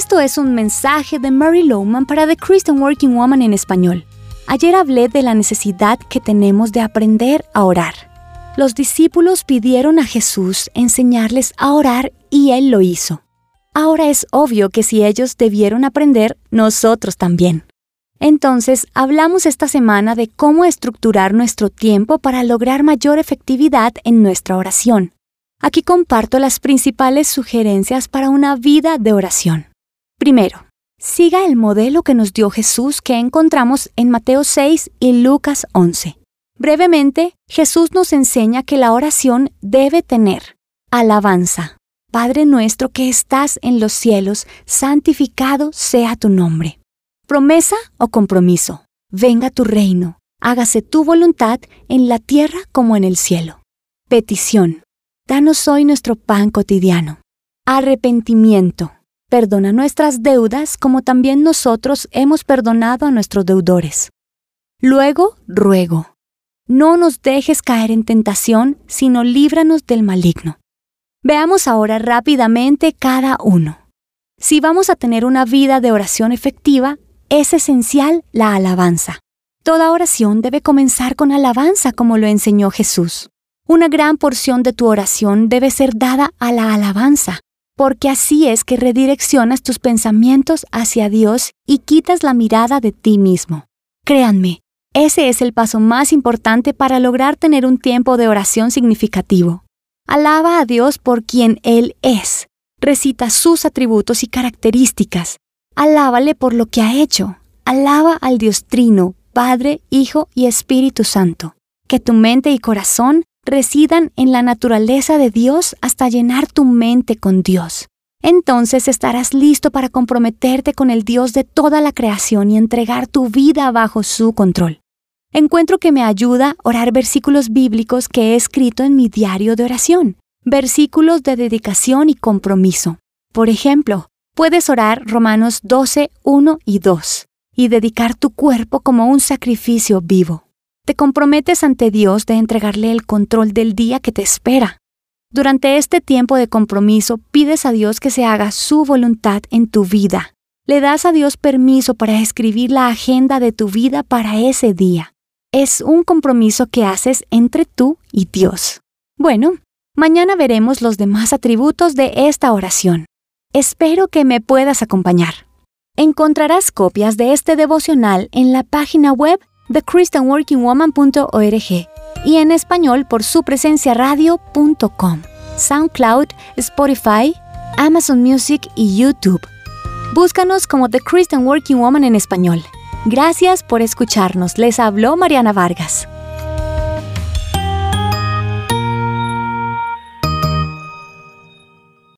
Esto es un mensaje de Mary Lowman para The Christian Working Woman en español. Ayer hablé de la necesidad que tenemos de aprender a orar. Los discípulos pidieron a Jesús enseñarles a orar y Él lo hizo. Ahora es obvio que si ellos debieron aprender, nosotros también. Entonces, hablamos esta semana de cómo estructurar nuestro tiempo para lograr mayor efectividad en nuestra oración. Aquí comparto las principales sugerencias para una vida de oración. Primero, siga el modelo que nos dio Jesús que encontramos en Mateo 6 y Lucas 11. Brevemente, Jesús nos enseña que la oración debe tener alabanza. Padre nuestro que estás en los cielos, santificado sea tu nombre. Promesa o compromiso. Venga tu reino, hágase tu voluntad en la tierra como en el cielo. Petición. Danos hoy nuestro pan cotidiano. Arrepentimiento. Perdona nuestras deudas como también nosotros hemos perdonado a nuestros deudores. Luego, ruego. No nos dejes caer en tentación, sino líbranos del maligno. Veamos ahora rápidamente cada uno. Si vamos a tener una vida de oración efectiva, es esencial la alabanza. Toda oración debe comenzar con alabanza como lo enseñó Jesús. Una gran porción de tu oración debe ser dada a la alabanza, porque así es que redireccionas tus pensamientos hacia Dios y quitas la mirada de ti mismo. Créanme, ese es el paso más importante para lograr tener un tiempo de oración significativo. Alaba a Dios por quien Él es. Recita sus atributos y características. Alábale por lo que ha hecho. Alaba al Dios Trino, Padre, Hijo y Espíritu Santo. Que tu mente y corazón residan en la naturaleza de Dios hasta llenar tu mente con Dios. Entonces estarás listo para comprometerte con el Dios de toda la creación y entregar tu vida bajo su control. Encuentro que me ayuda orar versículos bíblicos que he escrito en mi diario de oración, versículos de dedicación y compromiso. Por ejemplo, Puedes orar Romanos 12, 1 y 2 y dedicar tu cuerpo como un sacrificio vivo. Te comprometes ante Dios de entregarle el control del día que te espera. Durante este tiempo de compromiso pides a Dios que se haga su voluntad en tu vida. Le das a Dios permiso para escribir la agenda de tu vida para ese día. Es un compromiso que haces entre tú y Dios. Bueno, mañana veremos los demás atributos de esta oración. Espero que me puedas acompañar. Encontrarás copias de este devocional en la página web de christianworkingwoman.org y en español por su presencia radio.com, SoundCloud, Spotify, Amazon Music y YouTube. Búscanos como The Christian Working Woman en español. Gracias por escucharnos. Les habló Mariana Vargas.